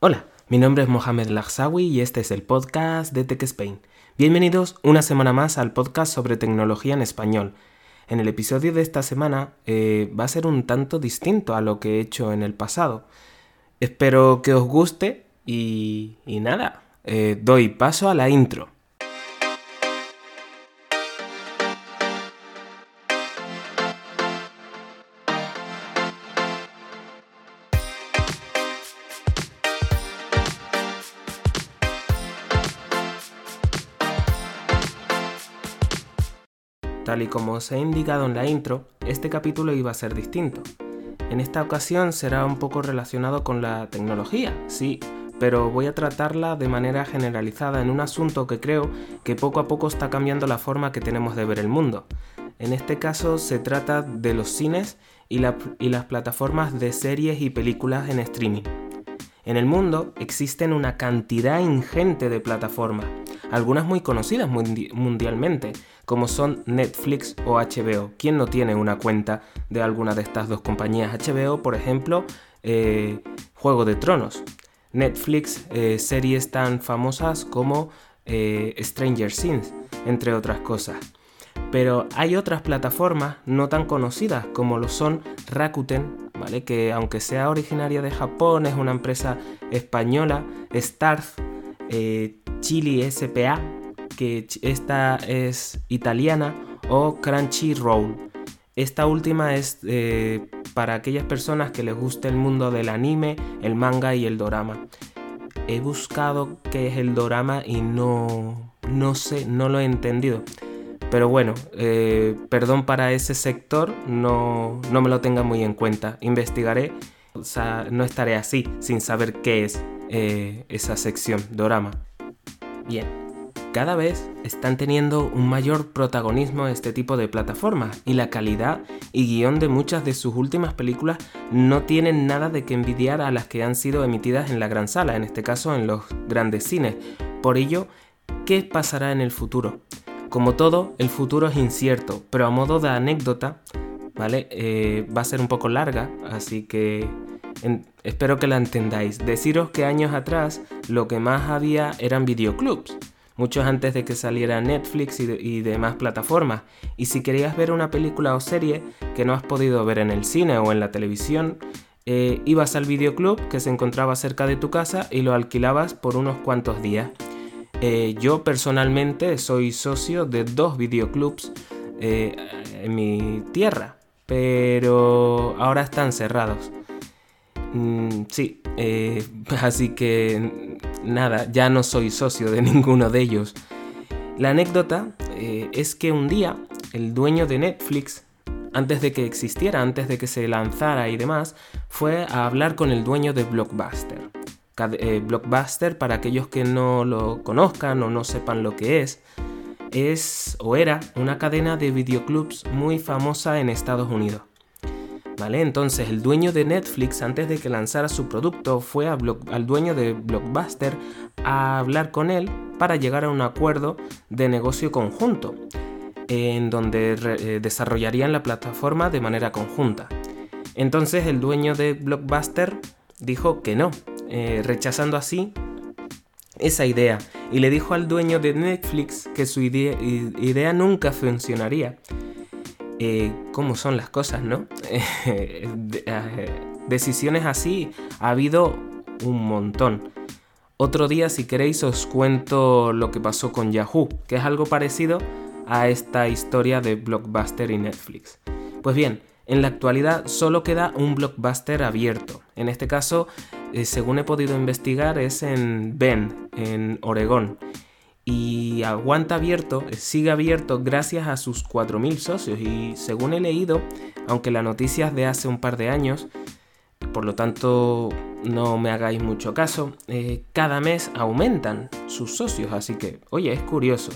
Hola, mi nombre es Mohamed Lagsawi y este es el podcast de Tech Spain. Bienvenidos una semana más al podcast sobre tecnología en español. En el episodio de esta semana eh, va a ser un tanto distinto a lo que he hecho en el pasado. Espero que os guste y, nada, eh, doy paso a la intro. Tal y como os he indicado en la intro, este capítulo iba a ser distinto. En esta ocasión será un poco relacionado con la tecnología, sí, pero voy a tratarla de manera generalizada en un asunto que creo que poco a poco está cambiando la forma que tenemos de ver el mundo. En este caso se trata de los cines y, y las plataformas de series y películas en streaming. En el mundo existen una cantidad ingente de plataformas, algunas muy conocidas mundialmente, como son Netflix o HBO. ¿Quién no tiene una cuenta de alguna de estas dos compañías? HBO, por ejemplo, eh, Juego de Tronos. Netflix, eh, series tan famosas como eh, Stranger Things, entre otras cosas. Pero hay otras plataformas no tan conocidas como lo son Rakuten Que aunque sea originaria de Japón, es una empresa española, Starz, eh, Chili SPA, que esta es italiana, o Crunchyroll. Esta última es eh, para aquellas personas que les guste el mundo del anime, el manga y el dorama. He buscado qué es el dorama y no, no sé, no lo he entendido. Pero bueno, eh, perdón para ese sector, no, no, me lo tenga muy en cuenta. Investigaré, o sea, no estaré así sin saber qué es eh, esa sección, Dorama. Bien, cada vez están teniendo un mayor protagonismo este tipo de plataformas y la calidad y guion de muchas de sus últimas películas no tienen nada de que envidiar a las que han sido emitidas en la gran sala, en este caso en los grandes cines. Por ello, ¿qué pasará en el futuro? Como todo, el futuro es incierto, pero a modo de anécdota, ¿vale? Eh, va a ser un poco larga, así que espero que la entendáis. Deciros que años atrás lo que más había eran videoclubs, muchos antes de que saliera Netflix y, demás plataformas. Y si querías ver una película o serie que no has podido ver en el cine o en la televisión, eh, ibas al videoclub que se encontraba cerca de tu casa y lo alquilabas por unos cuantos días. Eh, yo personalmente soy socio de dos videoclubs eh, en mi tierra, pero ahora están cerrados. Mm, sí, eh, así que nada, ya no soy socio de ninguno de ellos. La anécdota es que un día el dueño de Netflix, antes de que existiera, antes de que se lanzara y demás, fue a hablar con el dueño de Blockbuster. Eh, Blockbuster, para aquellos que no lo conozcan o no sepan lo que es, es o era una cadena de videoclubs muy famosa en Estados Unidos. ¿Vale? Entonces el dueño de Netflix antes de que lanzara su producto fue al dueño de Blockbuster a hablar con él para llegar a un acuerdo de negocio conjunto, en donde eh, desarrollarían la plataforma de manera conjunta. Entonces el dueño de Blockbuster dijo que no, eh, rechazando así esa idea y le dijo al dueño de Netflix que su idea, nunca funcionaría. Eh, ¿Cómo son las cosas, no? Eh, decisiones así ha habido un montón. Otro día, si queréis, os cuento lo que pasó con Yahoo, que es algo parecido a esta historia de Blockbuster y Netflix. Pues bien, en la actualidad solo queda un blockbuster abierto. En este caso, eh, según he podido investigar, es en Bend, en Oregón. Y aguanta abierto, eh, sigue abierto gracias a sus 4.000 socios. Y según he leído, aunque la noticia es de hace un par de años, por lo tanto no me hagáis mucho caso, eh, cada mes aumentan sus socios. Así que, oye, es curioso.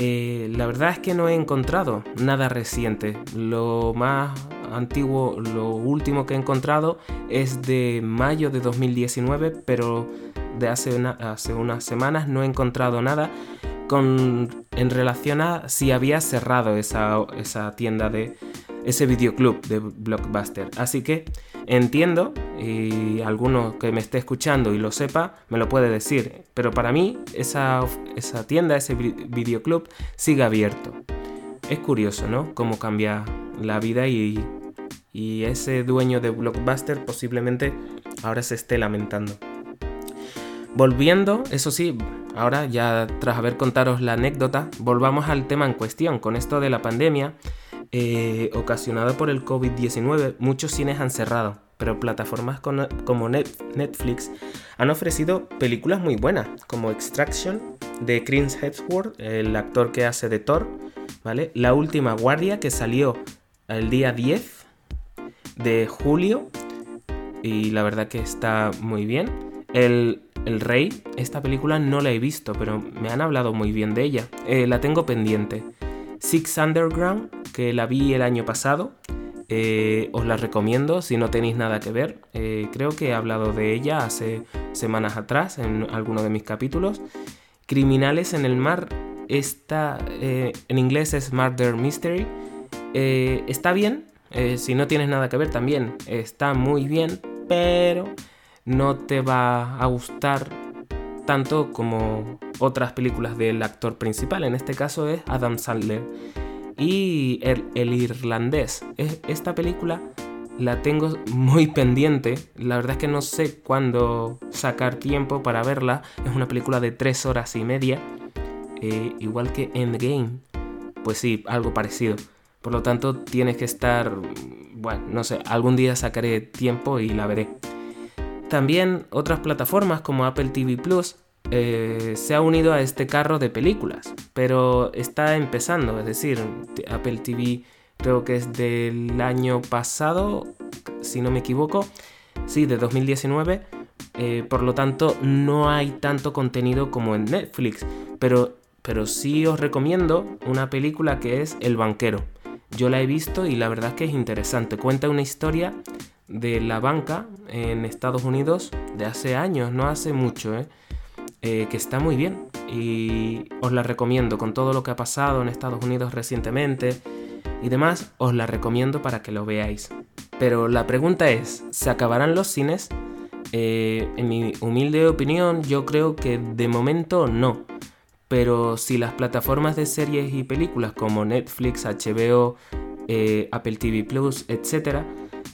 La verdad es que no he encontrado nada reciente. Lo más antiguo, lo último que he encontrado es de mayo de 2019, pero de hace, hace unas semanas no he encontrado nada con, en relación a si había cerrado esa, tienda de, ese videoclub de Blockbuster. Así que entiendo, y alguno que me esté escuchando y lo sepa, me lo puede decir. Pero para mí, esa, esa tienda, ese videoclub, sigue abierto. Es curioso, ¿no? Cómo cambia la vida y, y ese dueño de Blockbuster posiblemente ahora se esté lamentando. Volviendo, eso sí, ahora ya tras haber contaros la anécdota, volvamos al tema en cuestión. Con esto de la pandemia, eh, ocasionada por el COVID-19, muchos cines han cerrado, pero plataformas como Netflix han ofrecido películas muy buenas, como Extraction de Chris Hemsworth, el actor que hace de Thor, ¿vale? La última guardia que salió el día 10 de julio y la verdad que está muy bien. El, Rey, esta película no la he visto, pero me han hablado muy bien de ella. Eh, la tengo pendiente. Six Underground, que la vi el año pasado. Eh, os la recomiendo si no tenéis nada que ver. Eh, creo que he hablado de ella hace semanas atrás en alguno de mis capítulos. Criminales en el mar. Esta en inglés es Murder Mystery. Está bien. si no tienes nada que ver también está muy bien. Pero no te va a gustar tanto como otras películas del actor principal, en este caso es Adam Sandler. Y el, irlandés, esta película la tengo muy pendiente, la verdad es que no sé cuándo sacar tiempo para verla, es una película de tres horas y media, eh, igual que Endgame, pues sí, algo parecido. Por lo tanto, tienes que estar, bueno, no sé, algún día sacaré tiempo y la veré. También otras plataformas como Apple TV Plus eh, se ha unido a este carro de películas, pero está empezando, es decir, Apple TV creo que es del año pasado, si no me equivoco, sí, de 2019, eh, por lo tanto no hay tanto contenido como en Netflix, pero, pero sí os recomiendo una película que es El banquero. Yo la he visto y la verdad es que es interesante, cuenta una historia de la banca en Estados Unidos de hace años, no hace mucho, ¿eh? Eh, que está muy bien y os la recomiendo con todo lo que ha pasado en Estados Unidos recientemente y demás, os la recomiendo para que lo veáis. Pero la pregunta es, ¿se acabarán los cines? Eh, en mi humilde opinión, yo creo que de momento no. Pero si las plataformas de series y películas como Netflix, HBO, Apple TV Plus, etc.,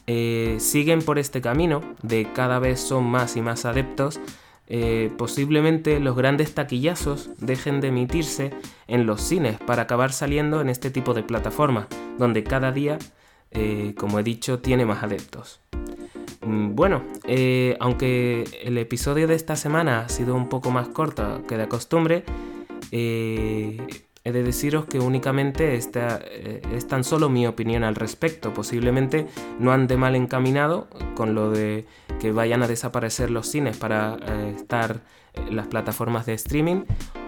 eh, siguen por este camino de cada vez son más y más adeptos, eh, posiblemente los grandes taquillazos dejen de emitirse en los cines para acabar saliendo en este tipo de plataformas, donde cada día, eh, como he dicho, tiene más adeptos. Mm, bueno, aunque el episodio de esta semana ha sido un poco más corto que de costumbre, He de deciros que únicamente esta, eh, es tan solo mi opinión al respecto. Posiblemente no ande mal encaminado con lo de que vayan a desaparecer los cines para eh, estar en las plataformas de streaming.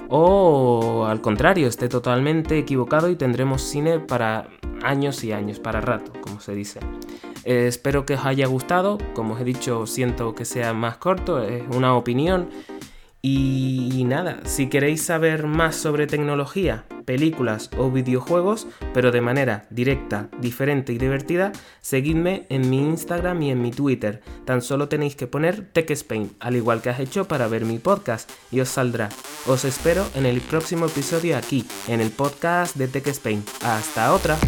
O al contrario, esté totalmente equivocado y tendremos cine para años y años, para rato, como se dice. Eh, espero que os haya gustado. Como os he dicho, siento que sea más corto, es una opinión. Y nada, si queréis saber más sobre tecnología, películas o videojuegos, pero de manera directa, diferente y divertida, seguidme en mi Instagram y en mi Twitter. Tan solo tenéis que poner Tech Spain, al igual que has hecho para ver mi podcast, y os saldrá. Os espero en el próximo episodio aquí, en el podcast de Tech Spain. Hasta otra.